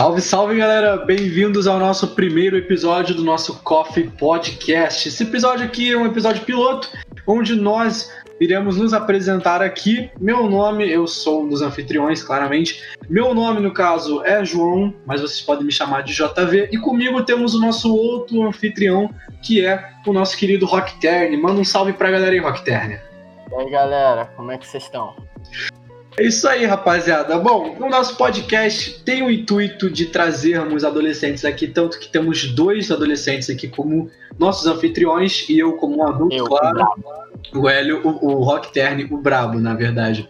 Salve, salve galera! Bem-vindos ao nosso primeiro episódio do nosso Coffee Podcast. Esse episódio aqui é um episódio piloto, onde nós iremos nos apresentar aqui. Meu nome, eu sou um dos anfitriões, claramente. Meu nome, no caso, é João, mas vocês podem me chamar de JV. E comigo temos o nosso outro anfitrião, que é o nosso querido Rock Terne. Manda um salve pra galera aí, Rock Terne. E aí, galera, como é que vocês estão? É isso aí, rapaziada. Bom, o nosso podcast tem o intuito de trazermos adolescentes aqui, tanto que temos dois adolescentes aqui como nossos anfitriões e eu como um adulto, eu, claro. O Hélio, o, o Rock Terne, o Brabo, na verdade.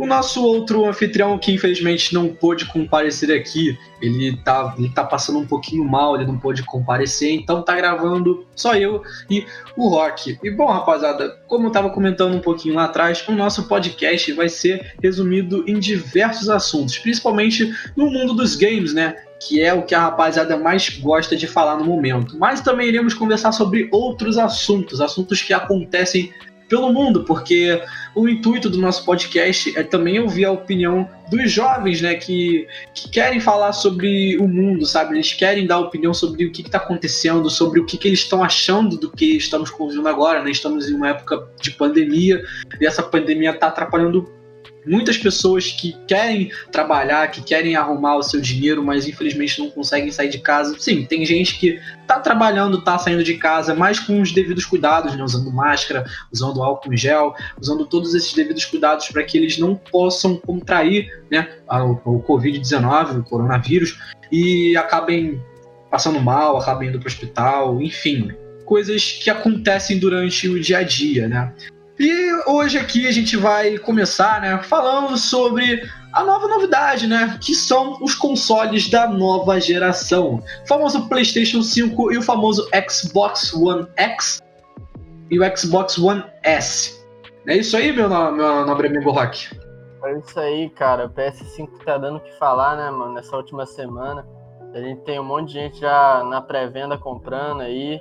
O nosso outro anfitrião, que infelizmente não pôde comparecer aqui, ele tá, ele tá passando um pouquinho mal, ele não pôde comparecer, então tá gravando só eu e o Rock. E bom, rapaziada, como eu tava comentando um pouquinho lá atrás, o nosso podcast vai ser resumido em diversos assuntos, principalmente no mundo dos games, né? que é o que a rapaziada mais gosta de falar no momento. Mas também iremos conversar sobre outros assuntos, assuntos que acontecem pelo mundo, porque o intuito do nosso podcast é também ouvir a opinião dos jovens, né, que, que querem falar sobre o mundo, sabe? Eles querem dar opinião sobre o que está acontecendo, sobre o que, que eles estão achando do que estamos convivendo agora, né? Estamos em uma época de pandemia e essa pandemia está atrapalhando muitas pessoas que querem trabalhar, que querem arrumar o seu dinheiro, mas infelizmente não conseguem sair de casa. Sim, tem gente que tá trabalhando, tá saindo de casa, mas com os devidos cuidados, né? usando máscara, usando álcool em gel, usando todos esses devidos cuidados para que eles não possam contrair né, o, o Covid-19, o coronavírus, e acabem passando mal, acabem indo para o hospital, enfim, coisas que acontecem durante o dia a dia, né? E hoje aqui a gente vai começar, né, falando sobre a nova novidade, né, que são os consoles da nova geração. O famoso PlayStation 5 e o famoso Xbox One X e o Xbox One S. É isso aí, meu, meu nobre amigo Rock? É isso aí, cara. O PS5 tá dando o que falar, né, mano, nessa última semana. A gente tem um monte de gente já na pré-venda comprando aí.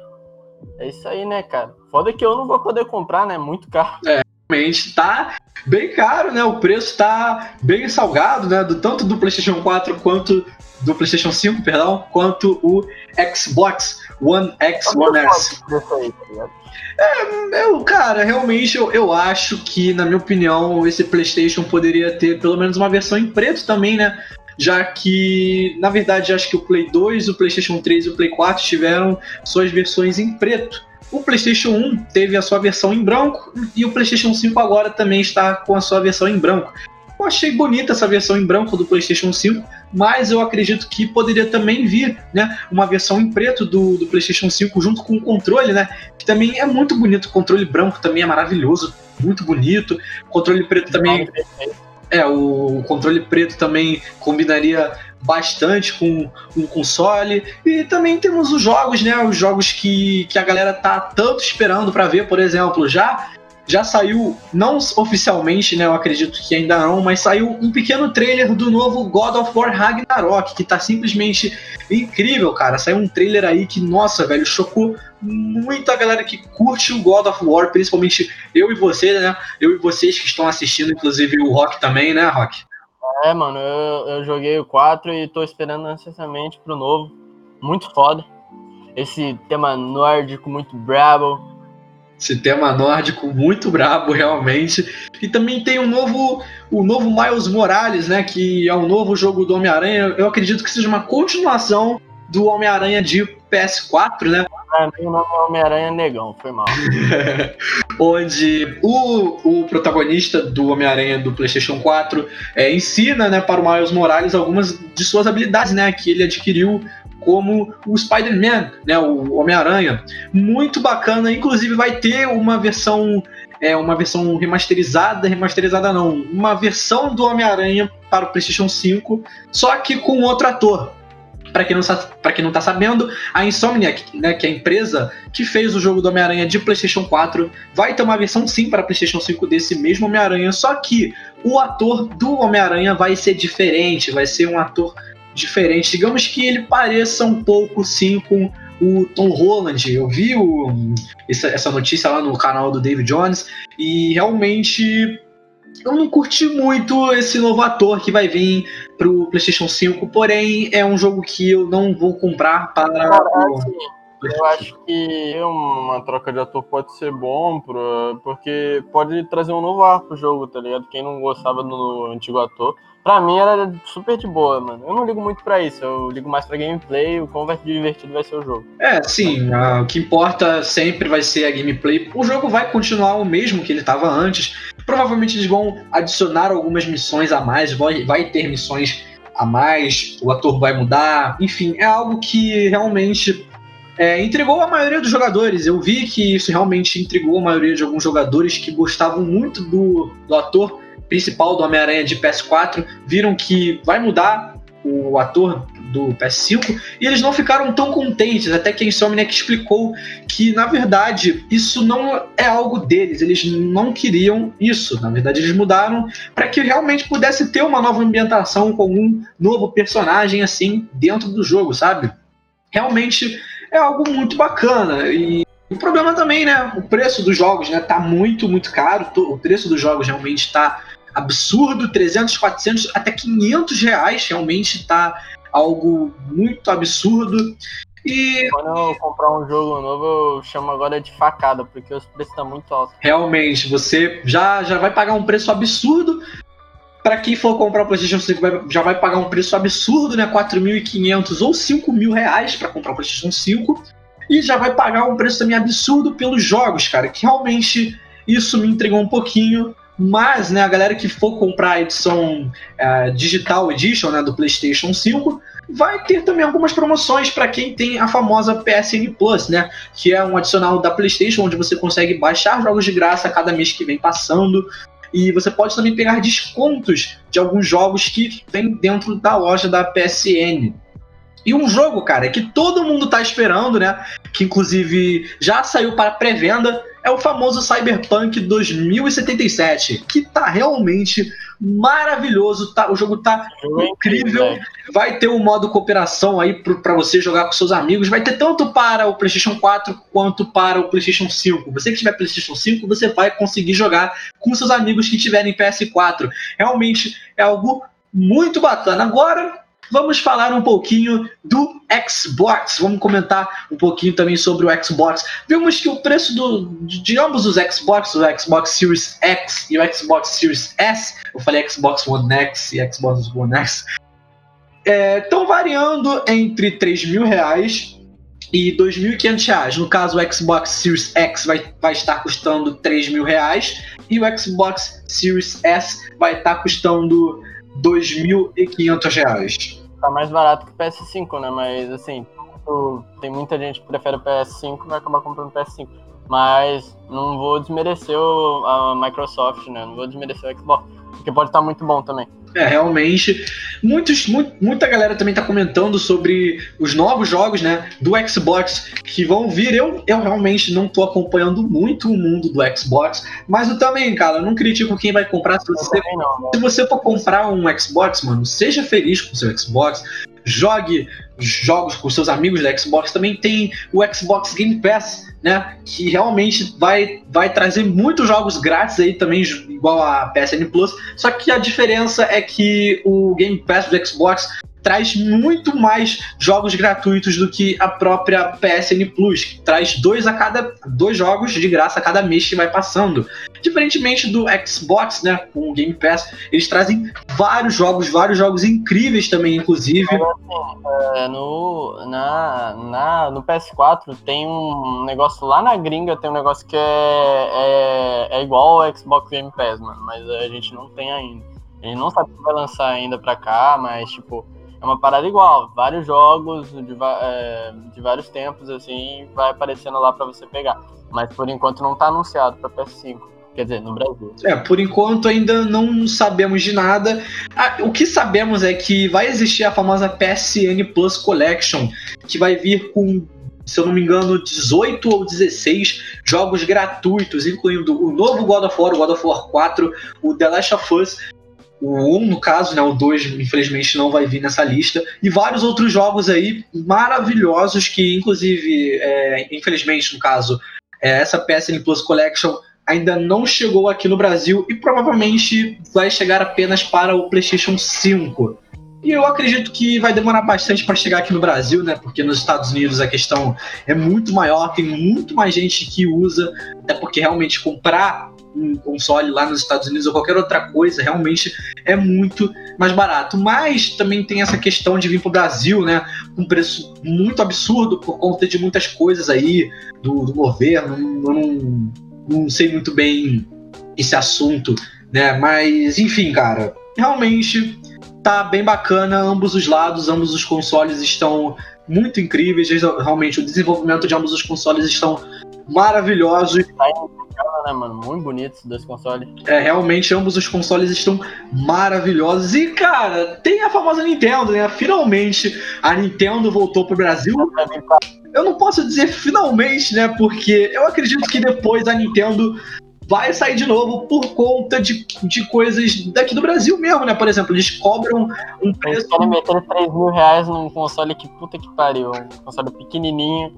É isso aí, né, cara? Foda que eu não vou poder comprar, né? Muito caro. É, realmente tá bem caro, né? O preço tá bem salgado, né? Do, tanto do PlayStation 4 quanto do PlayStation 5, perdão, quanto o Xbox One X, One S. Tá é, eu, cara, realmente eu, eu acho que, na minha opinião, esse PlayStation poderia ter pelo menos uma versão em preto também, né? Já que, na verdade, acho que o Play 2, o PlayStation 3 e o Play 4 tiveram suas versões em preto. O PlayStation 1 teve a sua versão em branco e o PlayStation 5 agora também está com a sua versão em branco. Eu achei bonita essa versão em branco do PlayStation 5, mas eu acredito que poderia também vir né, uma versão em preto do, do PlayStation 5 junto com o controle, né? Que também é muito bonito. O controle branco também é maravilhoso, muito bonito. O controle preto também. É, o controle preto também combinaria bastante com um console. E também temos os jogos, né? Os jogos que, que a galera tá tanto esperando para ver, por exemplo, já já saiu, não oficialmente, né? Eu acredito que ainda não, mas saiu um pequeno trailer do novo God of War Ragnarok, que tá simplesmente incrível, cara. Saiu um trailer aí que, nossa, velho, chocou muita galera que curte o God of War, principalmente eu e você, né? Eu e vocês que estão assistindo, inclusive o Rock também, né, Rock? É, mano, eu, eu joguei o 4 e tô esperando ansiosamente pro novo. Muito foda. Esse tema nórdico muito brabo, esse tema nórdico muito brabo, realmente. E também tem um novo, o novo Miles Morales, né? Que é um novo jogo do Homem-Aranha. Eu acredito que seja uma continuação do Homem-Aranha de PS4, né? Pra mim, o nome é Homem-Aranha Negão, foi mal. Onde o, o protagonista do Homem-Aranha do PlayStation 4 é, ensina né, para o Miles Morales algumas de suas habilidades, né? Que ele adquiriu como o Spider-Man, né, o Homem-Aranha. Muito bacana, inclusive vai ter uma versão é uma versão remasterizada, remasterizada não, uma versão do Homem-Aranha para o PlayStation 5, só que com outro ator. Para quem, não, pra quem não tá sabendo, a Insomniac, né, que é a empresa que fez o jogo do Homem-Aranha de PlayStation 4, vai ter uma versão sim para PlayStation 5 desse mesmo Homem-Aranha, só que o ator do Homem-Aranha vai ser diferente, vai ser um ator diferente. Digamos que ele pareça um pouco sim com o Tom Holland. Eu vi o, essa, essa notícia lá no canal do David Jones e realmente eu não curti muito esse novo ator que vai vir pro PlayStation 5, porém é um jogo que eu não vou comprar para. Cara, assim, eu acho que uma troca de ator pode ser bom, porque pode trazer um novo ar pro jogo, tá ligado? Quem não gostava do antigo ator. Pra mim era super de boa, mano. Eu não ligo muito pra isso, eu ligo mais pra gameplay, o quão divertido vai ser o jogo. É, sim, o que importa sempre vai ser a gameplay. O jogo vai continuar o mesmo que ele tava antes. Provavelmente eles vão adicionar algumas missões a mais, vai, vai ter missões a mais, o ator vai mudar, enfim, é algo que realmente é, intrigou a maioria dos jogadores. Eu vi que isso realmente intrigou a maioria de alguns jogadores que gostavam muito do, do ator principal do Homem-Aranha de PS4. Viram que vai mudar o ator do PS5 e eles não ficaram tão contentes. Até que a Insomniac explicou que, na verdade, isso não é algo deles. Eles não queriam isso. Na verdade, eles mudaram para que realmente pudesse ter uma nova ambientação com um novo personagem assim dentro do jogo, sabe? Realmente é algo muito bacana. E o problema também, né? O preço dos jogos, né? Tá muito, muito caro. O preço dos jogos realmente está absurdo. 300, 400, até 500 reais realmente tá algo muito absurdo. E... Quando eu comprar um jogo novo, eu chamo agora de facada, porque os preços estão muito altos. Realmente, você já, já vai pagar um preço absurdo para quem for comprar o PlayStation 5, vai, já vai pagar um preço absurdo, né? 4.500 ou 5 mil reais para comprar o PlayStation 5. E já vai pagar um preço também absurdo pelos jogos, cara. Que realmente isso me entregou um pouquinho. Mas, né, a galera que for comprar a edição uh, Digital Edition né, do PlayStation 5 vai ter também algumas promoções para quem tem a famosa PSN Plus, né? Que é um adicional da PlayStation onde você consegue baixar jogos de graça a cada mês que vem passando. E você pode também pegar descontos de alguns jogos que vem dentro da loja da PSN. E um jogo, cara, que todo mundo tá esperando, né? Que inclusive já saiu para pré-venda, é o famoso Cyberpunk 2077, que tá realmente maravilhoso, tá, o jogo tá é incrível. Vai ter um modo cooperação aí para você jogar com seus amigos. Vai ter tanto para o PlayStation 4 quanto para o PlayStation 5. Você que tiver PlayStation 5, você vai conseguir jogar com seus amigos que tiverem PS4. Realmente é algo muito bacana. Agora, vamos falar um pouquinho do Xbox. Vamos comentar um pouquinho também sobre o Xbox. Vimos que o preço do, de ambos os Xbox, o Xbox Series X e o Xbox Series S, eu falei Xbox One X e Xbox One X, estão é, variando entre 3 mil reais e 2.500 reais. No caso, o Xbox Series X vai, vai estar custando 3 mil reais e o Xbox Series S vai estar custando 2.500 reais. Tá mais barato que o PS5, né? Mas assim, tem muita gente que prefere o PS5 e vai acabar comprando o PS5. Mas não vou desmerecer a Microsoft, né? Não vou desmerecer o Xbox, porque pode estar muito bom também. É, realmente. Muitos, muita galera também está comentando sobre os novos jogos, né, do Xbox que vão vir. Eu, eu realmente não estou acompanhando muito o mundo do Xbox, mas eu também, cara, eu não critico quem vai comprar. Se você, não, né? se você for comprar um Xbox, mano, seja feliz com o seu Xbox, jogue jogos com seus amigos da Xbox. Também tem o Xbox Game Pass, né? Que realmente vai, vai trazer muitos jogos grátis aí também, igual a PSN Plus. Só que a diferença é que o Game Pass do Xbox traz muito mais jogos gratuitos do que a própria PSN Plus, que traz dois a cada dois jogos de graça a cada mês que vai passando. Diferentemente do Xbox, né, com o Game Pass, eles trazem vários jogos, vários jogos incríveis também, inclusive. É, no, na, na, no PS4 tem um negócio lá na gringa, tem um negócio que é, é, é igual ao Xbox Game Pass, mano, mas a gente não tem ainda. A gente não sabe se vai lançar ainda pra cá, mas tipo, é uma parada igual. Vários jogos de, é, de vários tempos, assim, vai aparecendo lá para você pegar. Mas por enquanto não tá anunciado para PS5. Quer dizer, no Brasil. É, por enquanto ainda não sabemos de nada. Ah, o que sabemos é que vai existir a famosa PSN Plus Collection, que vai vir com se eu não me engano, 18 ou 16 jogos gratuitos, incluindo o novo God of War, o God of War 4, o The Last of Us o 1, no caso, né? O 2, infelizmente, não vai vir nessa lista. E vários outros jogos aí maravilhosos que, inclusive, é, infelizmente, no caso, é, essa PSN Plus Collection ainda não chegou aqui no Brasil e provavelmente vai chegar apenas para o PlayStation 5. E eu acredito que vai demorar bastante para chegar aqui no Brasil, né? Porque nos Estados Unidos a questão é muito maior, tem muito mais gente que usa, até porque realmente comprar um console lá nos Estados Unidos ou qualquer outra coisa realmente é muito mais barato. Mas também tem essa questão de vir para o Brasil, né? Com um preço muito absurdo por conta de muitas coisas aí do, do governo. Eu não, não sei muito bem esse assunto, né? Mas enfim, cara, realmente tá bem bacana, ambos os lados, ambos os consoles estão muito incríveis, realmente o desenvolvimento de ambos os consoles estão maravilhosos. Tá né, mano? Muito bonitos dois consoles. É, realmente ambos os consoles estão maravilhosos. E, cara, tem a famosa Nintendo, né? Finalmente a Nintendo voltou pro Brasil. Eu não posso dizer finalmente, né? Porque eu acredito que depois a Nintendo vai sair de novo por conta de, de coisas daqui do Brasil mesmo, né? Por exemplo, eles cobram um preço. Eles querem meter 3 mil reais num console que puta que pariu. Um console pequenininho,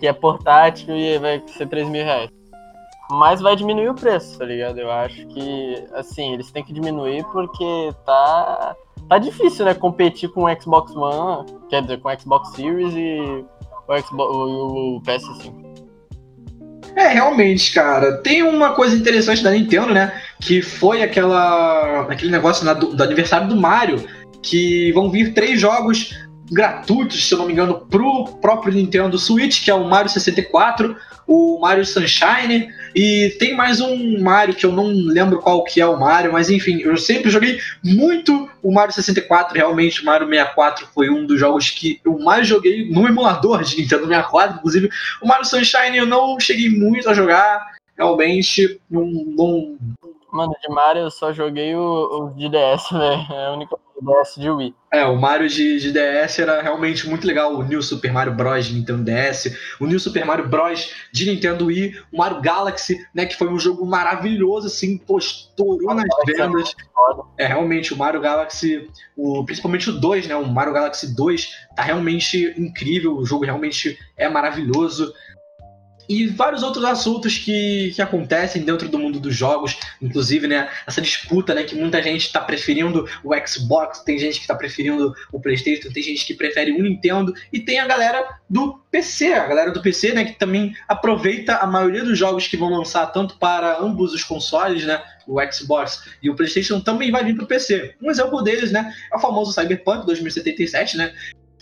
que é portátil e vai ser 3 mil reais. Mas vai diminuir o preço, tá ligado? Eu acho que, assim, eles têm que diminuir porque tá. Tá difícil, né? Competir com o Xbox One, quer dizer, com o Xbox Series e o, Xbox, o, o PS5. É, realmente, cara. Tem uma coisa interessante da Nintendo, né? Que foi aquela, aquele negócio né, do, do, aniversário do Mario, que vão vir três jogos gratuitos, se eu não me engano, pro próprio Nintendo Switch, que é o Mario 64, o Mario Sunshine e tem mais um Mario que eu não lembro qual que é o Mario, mas enfim, eu sempre joguei muito o Mario 64, realmente o Mario 64 foi um dos jogos que eu mais joguei no emulador de Nintendo 64, inclusive o Mario Sunshine eu não cheguei muito a jogar, realmente não, não Mano, de Mario eu só joguei o, o de DS, velho. É a única DS de Wii. É, o Mario de, de, DS era realmente muito legal. O New Super Mario Bros. de Nintendo DS, o New Super Mario Bros. de Nintendo Wii, o Mario Galaxy, né, que foi um jogo maravilhoso, assim, posturou nas é vendas. É, realmente, o Mario Galaxy, o, principalmente o 2, né, o Mario Galaxy 2, tá realmente incrível, o jogo realmente é maravilhoso e vários outros assuntos que, que acontecem dentro do mundo dos jogos, inclusive, né, essa disputa, né, que muita gente está preferindo o Xbox, tem gente que está preferindo o PlayStation, tem gente que prefere o Nintendo e tem a galera do PC, a galera do PC, né, que também aproveita a maioria dos jogos que vão lançar tanto para ambos os consoles, né, o Xbox e o PlayStation também vai vir para o PC. Um exemplo deles, né, é o famoso Cyberpunk 2077, né,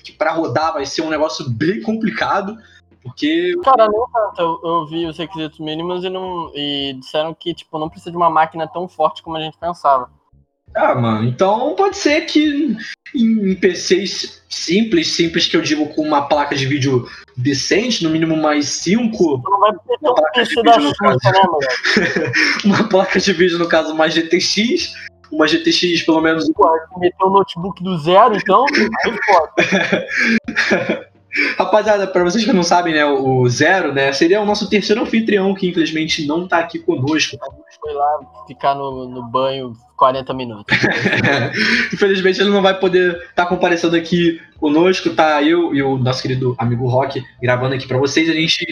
que para rodar vai ser um negócio bem complicado. Porque. Cara, não tanto. Eu, eu vi os requisitos mínimos e, não, e disseram que tipo, não precisa de uma máquina tão forte como a gente pensava. Ah, mano, então pode ser que em PCs simples, simples que eu digo com uma placa de vídeo decente, no mínimo mais 5. Não vai ter uma placa de vídeo no caso, né, uma placa de vídeo no caso mais GTX, uma GTX pelo menos. Pô, meteu o notebook do zero, então, aí. Rapaziada, para vocês que não sabem, né, o Zero, né, seria o nosso terceiro anfitrião que infelizmente não tá aqui conosco. Foi lá ficar no, no banho 40 minutos. infelizmente ele não vai poder estar tá comparecendo aqui conosco, tá eu e o nosso querido amigo Rock gravando aqui para vocês. A gente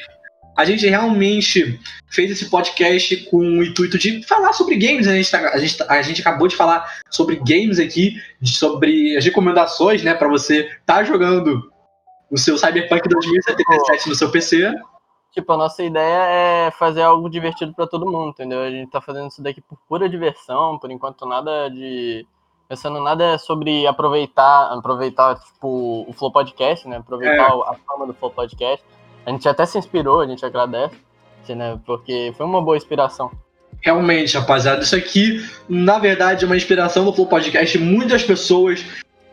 a gente realmente fez esse podcast com o intuito de falar sobre games. A gente, tá, a gente, a gente acabou de falar sobre games aqui, sobre as recomendações, né, para você estar tá jogando o seu Cyberpunk 2077 no seu PC. Tipo, a nossa ideia é fazer algo divertido para todo mundo, entendeu? A gente tá fazendo isso daqui por pura diversão, por enquanto nada de pensando nada sobre aproveitar, aproveitar tipo o Flow Podcast, né? Aproveitar é. a fama do Flow Podcast. A gente até se inspirou, a gente agradece, né? Porque foi uma boa inspiração. Realmente, rapaziada, isso aqui, na verdade, é uma inspiração do Flow Podcast. Muitas pessoas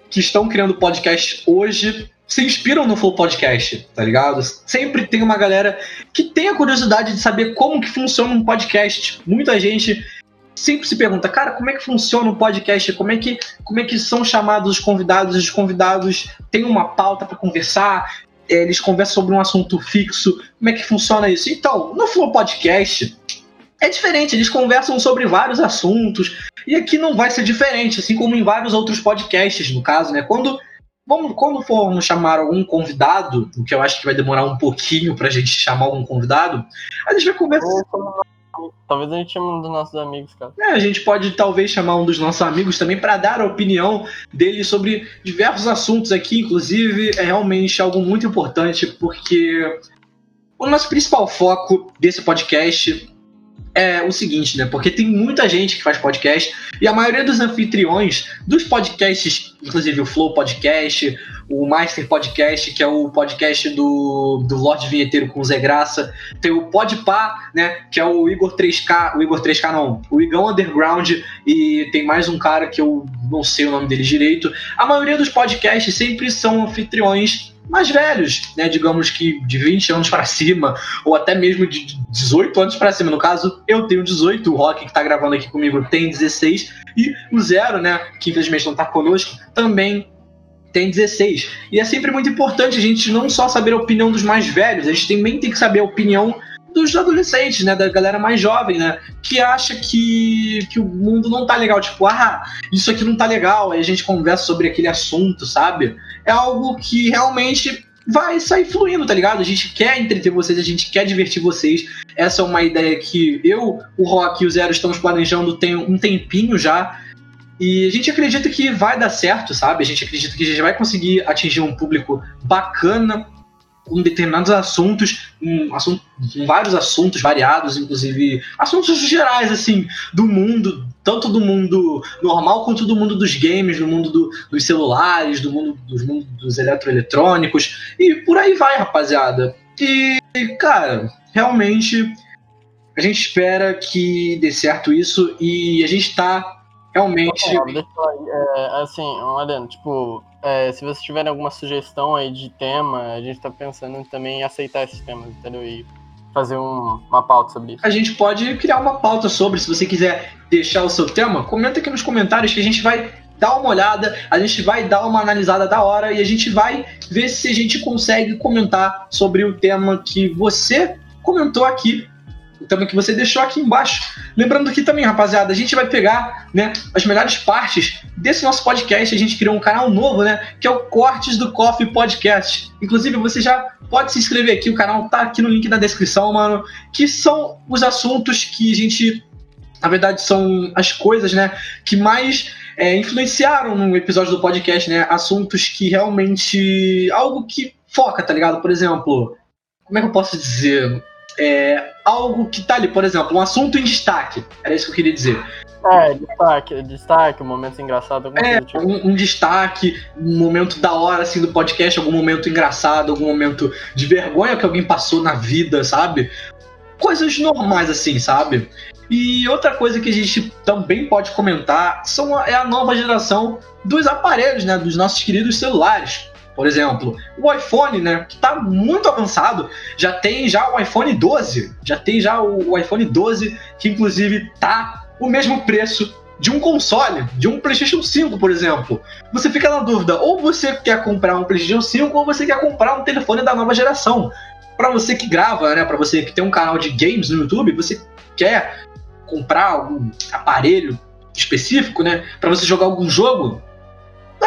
que estão criando podcast hoje se inspiram no Flow Podcast, tá ligado? Sempre tem uma galera que tem a curiosidade de saber como que funciona um podcast. Muita gente sempre se pergunta, cara, como é que funciona um podcast? Como é que, como é que são chamados os convidados? Os convidados têm uma pauta para conversar, eles conversam sobre um assunto fixo. Como é que funciona isso? Então, no Flow Podcast é diferente, eles conversam sobre vários assuntos. E aqui não vai ser diferente, assim como em vários outros podcasts, no caso, né? Quando Vamos, quando formos chamar algum convidado, o que eu acho que vai demorar um pouquinho pra gente chamar algum convidado, a gente vai conversar. talvez a gente chame um dos nossos amigos, cara. É, a gente pode talvez chamar um dos nossos amigos também para dar a opinião dele sobre diversos assuntos aqui, inclusive é realmente algo muito importante porque o nosso principal foco desse podcast é o seguinte, né? Porque tem muita gente que faz podcast e a maioria dos anfitriões dos podcasts, inclusive o Flow Podcast, o Master Podcast, que é o podcast do, do Lorde Vinheteiro com o Zé Graça, tem o Podpah, né? Que é o Igor 3K, o Igor 3K não, o Igão Underground e tem mais um cara que eu não sei o nome dele direito. A maioria dos podcasts sempre são anfitriões mais velhos, né? Digamos que de 20 anos para cima, ou até mesmo de 18 anos para cima. No caso, eu tenho 18, o Rock que está gravando aqui comigo tem 16, e o Zero, né? Que infelizmente não está conosco, também tem 16. E é sempre muito importante a gente não só saber a opinião dos mais velhos, a gente também tem que saber a opinião dos adolescentes, né, da galera mais jovem, né, que acha que, que o mundo não tá legal, tipo, ah, isso aqui não tá legal, aí a gente conversa sobre aquele assunto, sabe? É algo que realmente vai sair fluindo, tá ligado? A gente quer entreter vocês, a gente quer divertir vocês. Essa é uma ideia que eu, o Rock e o Zero estamos planejando tem um tempinho já. E a gente acredita que vai dar certo, sabe? A gente acredita que a gente vai conseguir atingir um público bacana com determinados assuntos, um, assunto, vários assuntos variados, inclusive assuntos gerais, assim, do mundo, tanto do mundo normal quanto do mundo dos games, do mundo do, dos celulares, do mundo dos, mundo dos eletroeletrônicos, e por aí vai, rapaziada. E, cara, realmente a gente espera que dê certo isso e a gente tá realmente. É, assim, um tipo, é, se vocês tiverem alguma sugestão aí de tema, a gente tá pensando também em aceitar esses temas, entendeu? E fazer um, uma pauta sobre isso. A gente pode criar uma pauta sobre, se você quiser deixar o seu tema, comenta aqui nos comentários que a gente vai dar uma olhada, a gente vai dar uma analisada da hora e a gente vai ver se a gente consegue comentar sobre o tema que você comentou aqui tema que você deixou aqui embaixo. Lembrando que também, rapaziada, a gente vai pegar né, as melhores partes desse nosso podcast. A gente criou um canal novo, né? Que é o Cortes do Coffee Podcast. Inclusive, você já pode se inscrever aqui, o canal tá aqui no link na descrição, mano. Que são os assuntos que a gente. Na verdade, são as coisas, né? Que mais é, influenciaram no episódio do podcast, né? Assuntos que realmente. Algo que foca, tá ligado? Por exemplo. Como é que eu posso dizer? É, algo que tá ali, por exemplo, um assunto em destaque. Era isso que eu queria dizer. É, destaque, destaque, um momento engraçado. É, tipo. um, um, destaque, um momento da hora, assim, do podcast, algum momento engraçado, algum momento de vergonha que alguém passou na vida, sabe? Coisas normais, assim, sabe? E outra coisa que a gente também pode comentar são, é a nova geração dos aparelhos, né? Dos nossos queridos celulares. Por exemplo, o iPhone, né, que está muito avançado, já tem já o iPhone 12, já tem já o, o iPhone 12 que inclusive tá o mesmo preço de um console, de um PlayStation 5, por exemplo. Você fica na dúvida, ou você quer comprar um PlayStation 5 ou você quer comprar um telefone da nova geração. Para você que grava, né, para você que tem um canal de games no YouTube, você quer comprar algum aparelho específico, né, para você jogar algum jogo,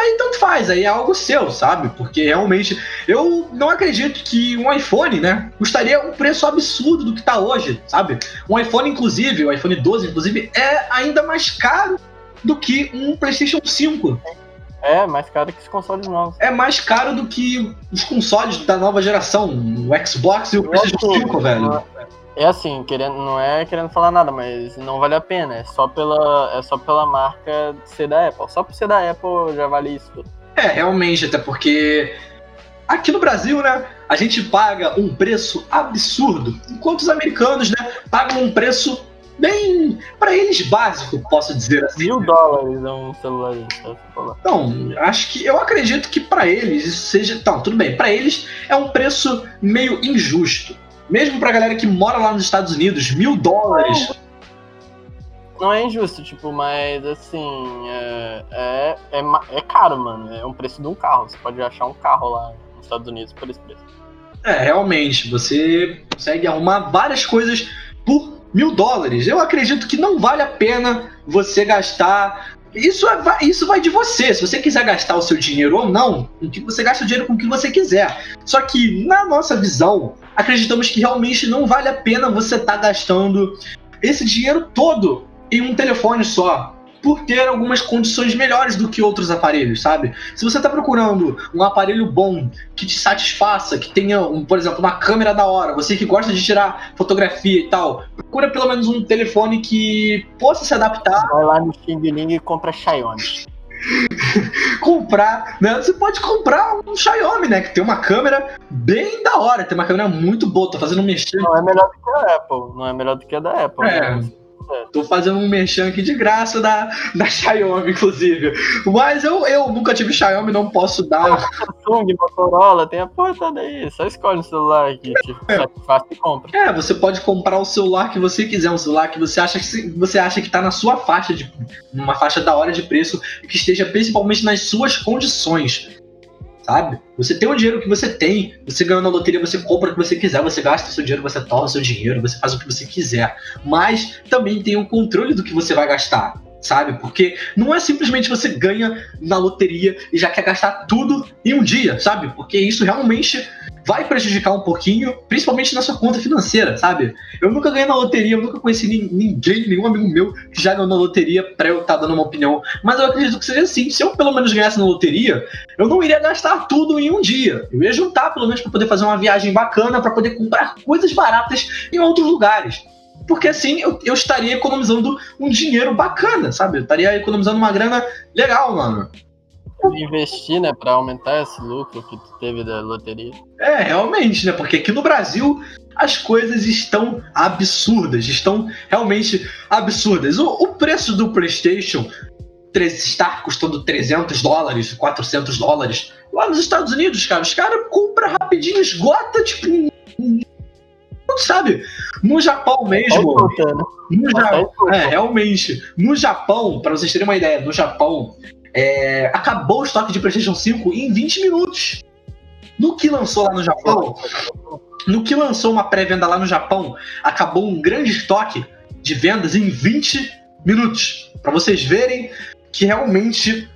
aí tanto faz, aí é algo seu, sabe? Porque realmente eu não acredito que um iPhone, né, custaria um preço absurdo do que tá hoje, sabe? Um iPhone, inclusive, o iPhone 12, inclusive, é ainda mais caro do que um PlayStation 5. É, mais caro que os consoles novos. É mais caro do que os consoles da nova geração, o Xbox e o PlayStation 5, velho. É assim, querendo, não é querendo falar nada, mas não vale a pena. É só pela, é só pela marca ser da Apple. Só por ser da Apple já vale isso tudo. É, realmente, até porque aqui no Brasil, né, a gente paga um preço absurdo, enquanto os americanos, né, pagam um preço bem para eles básico, posso dizer assim. Mil dólares é um celular. Então, acho que eu acredito que para eles isso seja, então, tudo bem. Para eles é um preço meio injusto. Mesmo pra galera que mora lá nos Estados Unidos, mil dólares. Não é injusto, tipo, mas assim, é, é, é, é, caro, mano. É um preço de um carro. Você pode achar um carro lá nos Estados Unidos por esse preço. É, realmente, você consegue arrumar várias coisas por mil dólares. Eu acredito que não vale a pena você gastar isso, é, isso vai de você. Se você quiser gastar o seu dinheiro ou não, você gasta o dinheiro com o que você quiser. Só que, na nossa visão, acreditamos que realmente não vale a pena você estar tá gastando esse dinheiro todo em um telefone só por ter algumas condições melhores do que outros aparelhos, sabe? Se você está procurando um aparelho bom, que te satisfaça, que tenha, um, por exemplo, uma câmera da hora, você que gosta de tirar fotografia e tal, procura pelo menos um telefone que possa se adaptar. Vai lá no Xing Ling e compra Xiaomi. comprar, né? Você pode comprar um Xiaomi, né? Que tem uma câmera bem da hora, tem uma câmera muito boa, tô fazendo mexer. Não é melhor do que a Apple, não é melhor do que a da Apple. É. Né? Tô fazendo um merchan aqui de graça da, da Xiaomi, inclusive. Mas eu, eu nunca tive Xiaomi, não posso dar. Samsung, Motorola, tem a porta daí. Só escolhe o celular que te satisfaz e compra. É, você pode comprar o celular que você quiser, um celular que você acha que você acha que tá na sua faixa de uma faixa da hora de preço que esteja principalmente nas suas condições sabe? Você tem o dinheiro que você tem, você ganhou na loteria, você compra o que você quiser, você gasta o seu dinheiro, você torna o seu dinheiro, você faz o que você quiser. Mas também tem o controle do que você vai gastar, sabe? Porque não é simplesmente você ganha na loteria e já quer gastar tudo em um dia, sabe? Porque isso realmente vai prejudicar um pouquinho, principalmente na sua conta financeira, sabe? Eu nunca ganhei na loteria, eu nunca conheci ninguém, nenhum amigo meu que já ganhou na loteria pra eu estar tá dando uma opinião. Mas eu acredito que seja assim. Se eu pelo menos ganhasse na loteria, eu não iria gastar tudo em um dia. Eu ia juntar pelo menos para poder fazer uma viagem bacana, para poder comprar coisas baratas em outros lugares. Porque assim eu, eu estaria economizando um dinheiro bacana, sabe? Eu estaria economizando uma grana legal, mano investir, né, para aumentar esse lucro que tu teve da loteria. É, realmente, né? Porque aqui no Brasil as coisas estão absurdas, estão realmente absurdas. O, o preço do PlayStation está custando 300 dólares, 400 dólares. Lá nos Estados Unidos, cara, os caras compram rapidinho, esgota, tipo. Sabe? No Japão mesmo. No ja é, realmente. No Japão, para vocês terem uma ideia, no Japão, é, acabou o estoque de PlayStation 5 em 20 minutos. No que lançou lá no Japão, no que lançou uma pré-venda lá no Japão, acabou um grande estoque de vendas em 20 minutos. Para vocês verem que realmente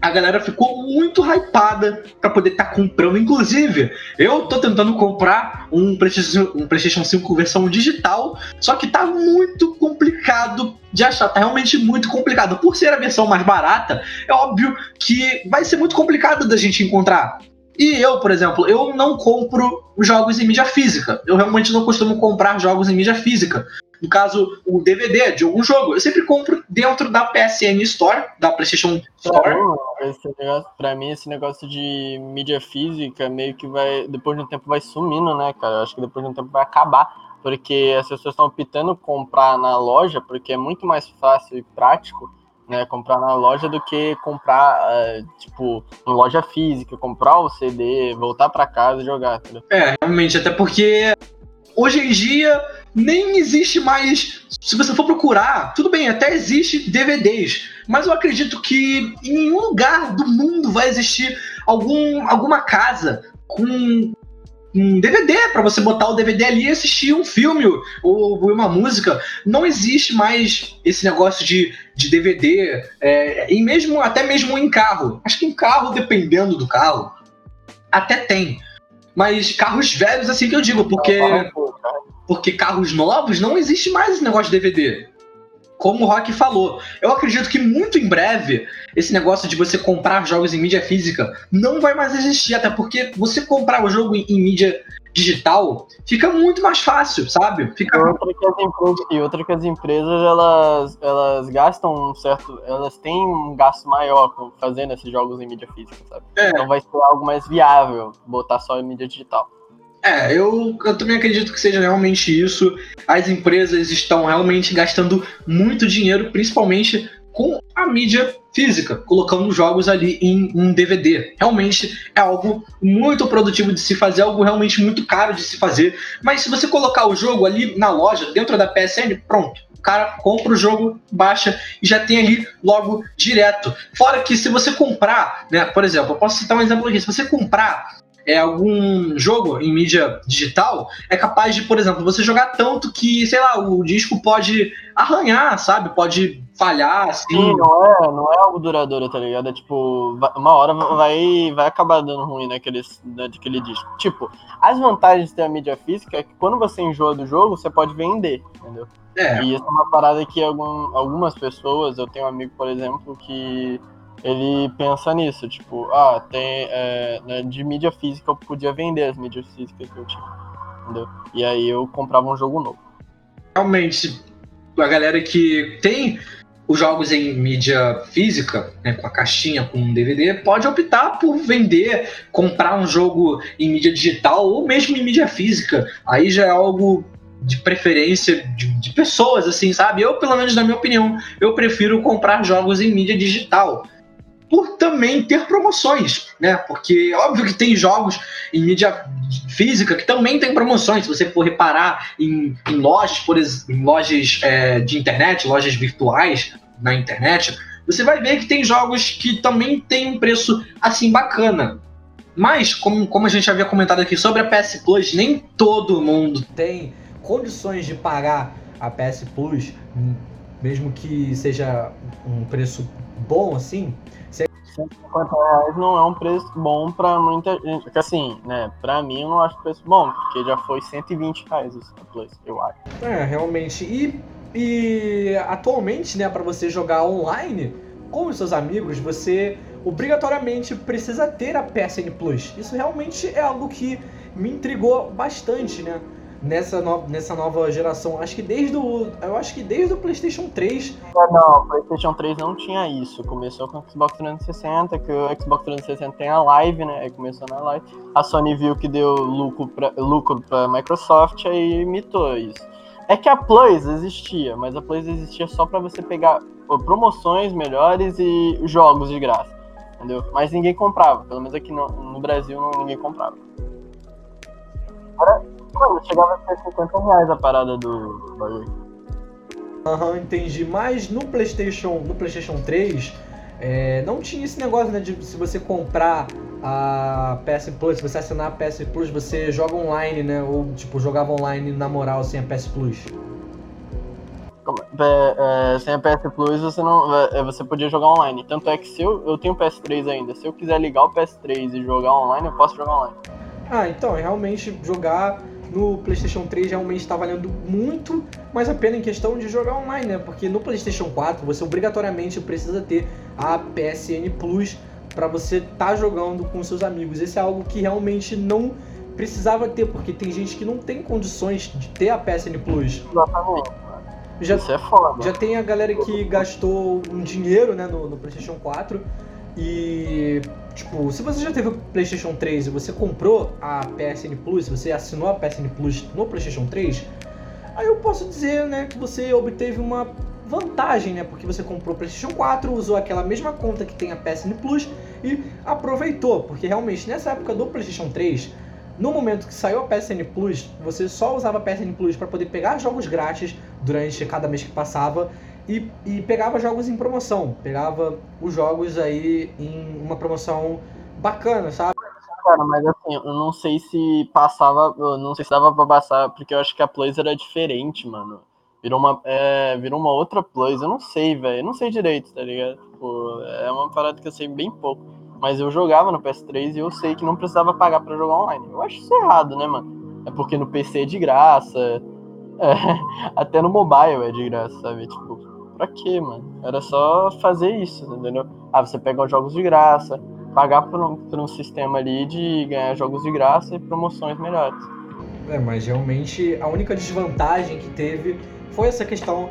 a galera ficou muito hypada para poder estar tá comprando. Inclusive, eu tô tentando comprar um PlayStation, um PlayStation 5 versão digital, só que tá muito complicado de achar, tá realmente muito complicado. Por ser a versão mais barata, é óbvio que vai ser muito complicado da gente encontrar. E eu, por exemplo, eu não compro jogos em mídia física. Eu realmente não costumo comprar jogos em mídia física no caso, o DVD de algum jogo, eu sempre compro dentro da PSN Store, da PlayStation Store. Pra, pra mim, esse negócio de mídia física meio que vai, depois de um tempo, vai sumindo, né, cara? Eu acho que depois de um tempo vai acabar. Porque as pessoas estão optando comprar na loja, porque é muito mais fácil e prático né, comprar na loja do que comprar, uh, tipo, em loja física, comprar o CD, voltar para casa e jogar. Entendeu? É, realmente, até porque hoje em dia nem existe mais. Se você for procurar, tudo bem, até existe DVDs, mas eu acredito que em nenhum lugar do mundo vai existir algum, alguma casa com um DVD para você botar o DVD ali e assistir um filme ou uma música. Não existe mais esse negócio de, de DVD, é, e mesmo até mesmo em carro. Acho que em carro, dependendo do carro, até tem. Mas carros velhos, assim que eu digo, porque. Porque carros novos não existe mais esse negócio de DVD. Como o Rock falou, eu acredito que muito em breve esse negócio de você comprar jogos em mídia física não vai mais existir, até porque você comprar o jogo em, em mídia digital fica muito mais fácil, sabe? Fica... E, outra que as empresas, e outra que as empresas elas, elas gastam um certo. Elas têm um gasto maior fazendo esses jogos em mídia física, sabe? É. Então vai ser algo mais viável botar só em mídia digital. É, eu, eu também acredito que seja realmente isso. As empresas estão realmente gastando muito dinheiro, principalmente com a mídia física, colocando jogos ali em um DVD. Realmente é algo muito produtivo de se fazer, algo realmente muito caro de se fazer. Mas se você colocar o jogo ali na loja, dentro da PSN, pronto. O cara compra o jogo, baixa e já tem ali logo direto. Fora que se você comprar, né, por exemplo, eu posso citar um exemplo aqui, se você comprar é, algum jogo em mídia digital é capaz de, por exemplo, você jogar tanto que, sei lá, o disco pode arranhar, sabe? Pode falhar, assim. Sim, não é, não é algo duradouro, tá ligado? É tipo, uma hora vai, vai acabar dando ruim naquele, naquele disco. Tipo, as vantagens de ter a mídia física é que quando você enjoa do jogo, você pode vender, entendeu? É. E isso é uma parada que algum, algumas pessoas, eu tenho um amigo, por exemplo, que ele pensa nisso, tipo, ah, tem é, né, de mídia física eu podia vender as mídias físicas que eu tinha, entendeu? E aí eu comprava um jogo novo. Realmente, a galera que tem os jogos em mídia física, né, com a caixinha, com um DVD, pode optar por vender, comprar um jogo em mídia digital ou mesmo em mídia física. Aí já é algo de preferência de, de pessoas, assim, sabe? Eu, pelo menos na minha opinião, eu prefiro comprar jogos em mídia digital por também ter promoções, né? Porque óbvio que tem jogos em mídia física que também tem promoções. Se você for reparar em, em lojas, por exemplo, em lojas é, de internet, lojas virtuais na internet, você vai ver que tem jogos que também tem um preço assim bacana. Mas, como, como a gente havia comentado aqui sobre a PS Plus, nem todo mundo tem condições de pagar a PS Plus, mesmo que seja um preço bom assim. 150 reais não é um preço bom pra muita gente. Assim, né? Pra mim eu não acho preço bom, porque já foi 120 reais esse Plus, eu acho. É, realmente. E, e atualmente, né, pra você jogar online com os seus amigos, você obrigatoriamente precisa ter a PSN Plus. Isso realmente é algo que me intrigou bastante, né? Nessa, no, nessa nova geração. Acho que desde o. Eu acho que desde o PlayStation 3. Não, o PlayStation 3 não tinha isso. Começou com o Xbox 360, que o Xbox 360 tem a live, né? Aí começou na live. A Sony viu que deu lucro pra, lucro pra Microsoft aí imitou isso. É que a Plus existia, mas a Plus existia só para você pegar promoções melhores e jogos de graça. Entendeu? Mas ninguém comprava. Pelo menos aqui no, no Brasil ninguém comprava. Mano, chegava a ser 50 reais a parada do bagulho. Aham, entendi. Mas no PlayStation, no PlayStation 3, é, não tinha esse negócio, né? De se você comprar a PS Plus, se você assinar a PS Plus, você joga online, né? Ou tipo, jogava online na moral sem a PS Plus. É, é, sem a PS Plus você não é, você podia jogar online. Tanto é que se eu, eu tenho PS3 ainda, se eu quiser ligar o PS3 e jogar online, eu posso jogar online. Ah, então, realmente jogar no PlayStation 3 realmente está valendo muito mais a pena em questão de jogar online, né? Porque no PlayStation 4 você obrigatoriamente precisa ter a PSN Plus para você estar tá jogando com seus amigos. Esse é algo que realmente não precisava ter, porque tem gente que não tem condições de ter a PSN Plus. Exatamente. Já, Isso é foda. Já tem a galera que gastou um dinheiro né, no, no PlayStation 4 e Tipo, se você já teve o PlayStation 3 e você comprou a PSN Plus, você assinou a PSN Plus no PlayStation 3, aí eu posso dizer, né, que você obteve uma vantagem, né? Porque você comprou o PlayStation 4, usou aquela mesma conta que tem a PSN Plus e aproveitou, porque realmente nessa época do PlayStation 3, no momento que saiu a PSN Plus, você só usava a PSN Plus para poder pegar jogos grátis durante cada mês que passava e, e pegava jogos em promoção. Pegava os jogos aí em uma promoção bacana, sabe? Cara, mas assim, eu não sei se passava, eu não sei se dava pra passar, porque eu acho que a Plus era diferente, mano. Virou uma, é, virou uma outra Plus, eu não sei, velho. Eu não sei direito, tá ligado? Tipo, é uma parada que eu sei bem pouco. Mas eu jogava no PS3 e eu sei que não precisava pagar para jogar online. Eu acho isso errado, né, mano? É porque no PC é de graça. É, até no mobile é de graça, sabe? Tipo, pra quê, mano? Era só fazer isso, entendeu? Ah, você pega os jogos de graça, pagar por um, por um sistema ali de ganhar jogos de graça e promoções melhores. É, mas realmente a única desvantagem que teve foi essa questão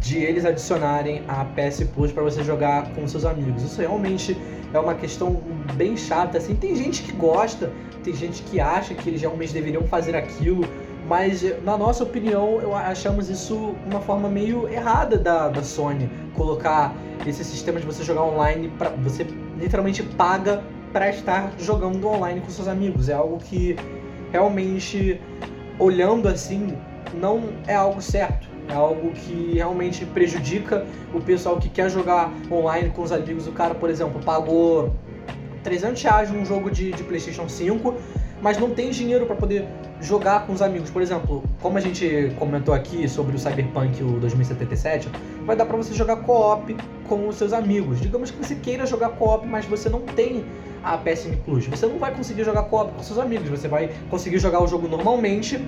de eles adicionarem a PS Plus para você jogar com seus amigos. Isso realmente é uma questão bem chata, assim. Tem gente que gosta, tem gente que acha que eles realmente deveriam fazer aquilo, mas, na nossa opinião, eu achamos isso uma forma meio errada da, da Sony. Colocar esse sistema de você jogar online, pra, você literalmente paga para estar jogando online com seus amigos. É algo que realmente, olhando assim, não é algo certo. É algo que realmente prejudica o pessoal que quer jogar online com os amigos. O cara, por exemplo, pagou 300 reais num jogo de, de PlayStation 5 mas não tem dinheiro para poder jogar com os amigos. Por exemplo, como a gente comentou aqui sobre o Cyberpunk o 2077, vai dar para você jogar co-op com os seus amigos. Digamos que você queira jogar co-op, mas você não tem a PSN Plus. Você não vai conseguir jogar co-op com seus amigos. Você vai conseguir jogar o jogo normalmente,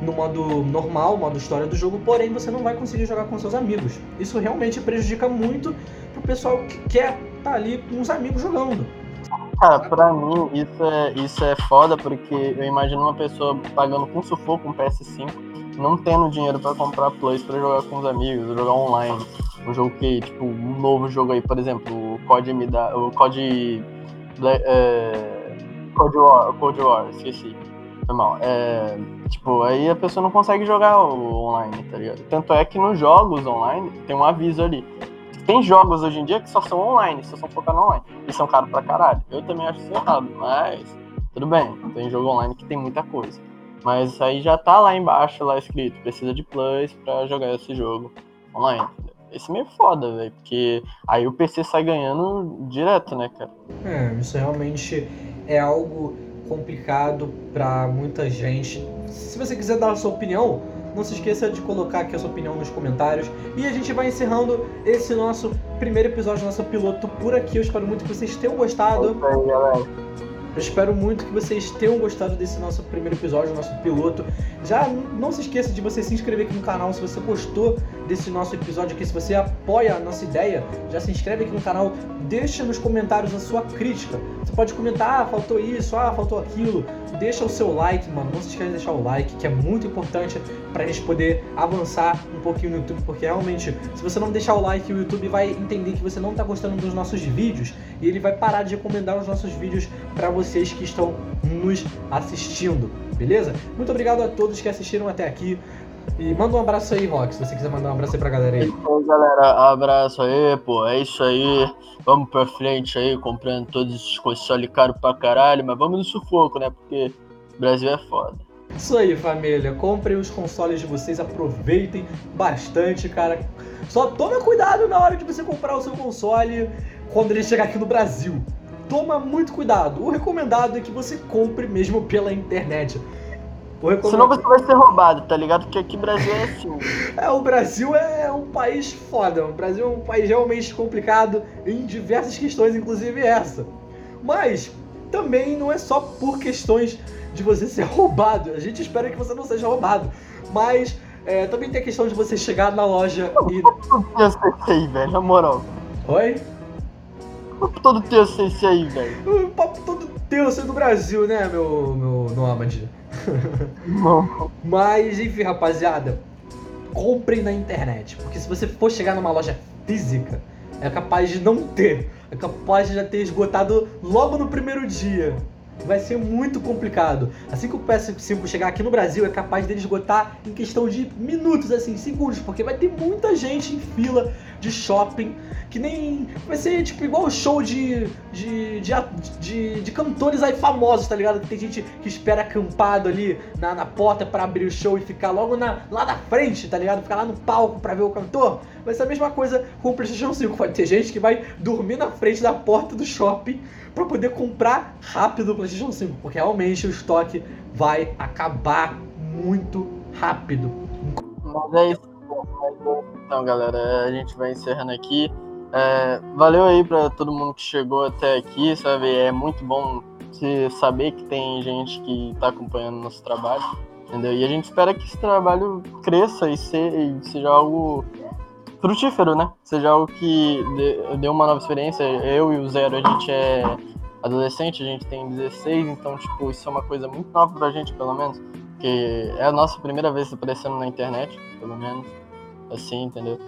no modo normal, modo história do jogo, porém você não vai conseguir jogar com seus amigos. Isso realmente prejudica muito pro pessoal que quer estar tá ali com os amigos jogando. Cara, pra mim isso é, isso é foda porque eu imagino uma pessoa pagando com sufoco um PS5, não tendo dinheiro para comprar Plus para jogar com os amigos, jogar online. Um jogo que, tipo, um novo jogo aí, por exemplo, o COD me dá. O COD. É, COD War, COD War, esqueci. Foi mal. É, tipo, aí a pessoa não consegue jogar online, tá ligado? Tanto é que nos jogos online tem um aviso ali. Tem jogos hoje em dia que só são online, só são focados online. E são caros pra caralho. Eu também acho isso errado, mas tudo bem. Tem jogo online que tem muita coisa. Mas aí já tá lá embaixo, lá escrito, precisa de plus pra jogar esse jogo online. Esse é meio foda, velho, porque aí o PC sai ganhando direto, né, cara? É, isso realmente é algo complicado para muita gente. Se você quiser dar a sua opinião, não se esqueça de colocar aqui a sua opinião nos comentários. E a gente vai encerrando esse nosso primeiro episódio, nosso piloto por aqui. Eu espero muito que vocês tenham gostado. Eu espero muito que vocês tenham gostado desse nosso primeiro episódio, nosso piloto. Já não se esqueça de você se inscrever aqui no canal se você gostou desse nosso episódio aqui, se você apoia a nossa ideia, já se inscreve aqui no canal, deixa nos comentários a sua crítica. Você pode comentar, ah, faltou isso, ah, faltou aquilo. Deixa o seu like, mano. Não se esqueça de deixar o like, que é muito importante pra gente poder avançar um pouquinho no YouTube, porque realmente, se você não deixar o like, o YouTube vai entender que você não tá gostando dos nossos vídeos e ele vai parar de recomendar os nossos vídeos para vocês que estão nos assistindo, beleza? Muito obrigado a todos que assistiram até aqui. E manda um abraço aí, Rock, se você quiser mandar um abraço aí pra galera aí. Então, galera, abraço aí, pô. É isso aí. Vamos pra frente aí, comprando todos esses consoles caros pra caralho, mas vamos no sufoco, né? Porque o Brasil é foda. Isso aí, família. Comprem os consoles de vocês, aproveitem bastante, cara. Só toma cuidado na hora de você comprar o seu console quando ele chegar aqui no Brasil. Toma muito cuidado. O recomendado é que você compre mesmo pela internet. Recomendo... Senão você vai ser roubado, tá ligado? Porque aqui Brasil é assim. é, o Brasil é um país foda. O Brasil é um país realmente complicado em diversas questões, inclusive essa. Mas também não é só por questões de você ser roubado. A gente espera que você não seja roubado. Mas é, também tem a questão de você chegar na loja e. Todo aí, velho, na moral. Oi? O papo todo tenso esse aí, velho. O papo todo tenso do Brasil, né, meu, meu nômade? Não. Mas, enfim, rapaziada, comprem na internet. Porque se você for chegar numa loja física, é capaz de não ter. É capaz de já ter esgotado logo no primeiro dia vai ser muito complicado. Assim que o PS5 chegar aqui no Brasil, é capaz dele esgotar em questão de minutos, assim, segundos, porque vai ter muita gente em fila de shopping, que nem. Vai ser tipo igual o show de, de, de, de, de cantores aí famosos, tá ligado? Tem gente que espera acampado ali na, na porta para abrir o show e ficar logo na, lá na frente, tá ligado? Ficar lá no palco para ver o cantor. Vai ser a mesma coisa com o PlayStation 5. Vai ter gente que vai dormir na frente da porta do shopping para poder comprar rápido o PlayStation 5, porque realmente o estoque vai acabar muito rápido. Mas é isso. Então, galera, a gente vai encerrando aqui. É, valeu aí para todo mundo que chegou até aqui, sabe? É muito bom saber que tem gente que está acompanhando nosso trabalho, entendeu? E a gente espera que esse trabalho cresça e seja algo frutífero, né? Seja algo que dê uma nova experiência. Eu e o Zero, a gente é adolescente, a gente tem 16, então, tipo, isso é uma coisa muito nova pra gente, pelo menos. Que é a nossa primeira vez aparecendo na internet, pelo menos. Assim, entendeu?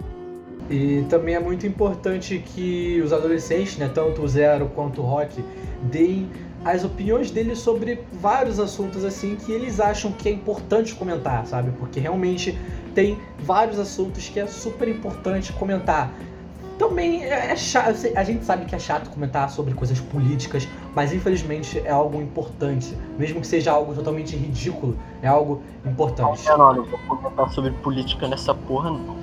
E também é muito importante que os adolescentes, né, tanto o Zero quanto o Rock, deem as opiniões deles sobre vários assuntos assim que eles acham que é importante comentar, sabe? Porque realmente tem vários assuntos que é super importante comentar. Também é, é chato, a gente sabe que é chato comentar sobre coisas políticas, mas infelizmente é algo importante. Mesmo que seja algo totalmente ridículo, é algo importante. Não, não, não vou comentar sobre política nessa porra, não.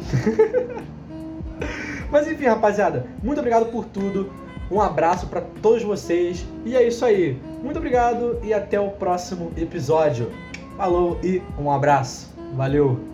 mas enfim, rapaziada, muito obrigado por tudo. Um abraço para todos vocês e é isso aí. Muito obrigado e até o próximo episódio. Falou e um abraço. Valeu!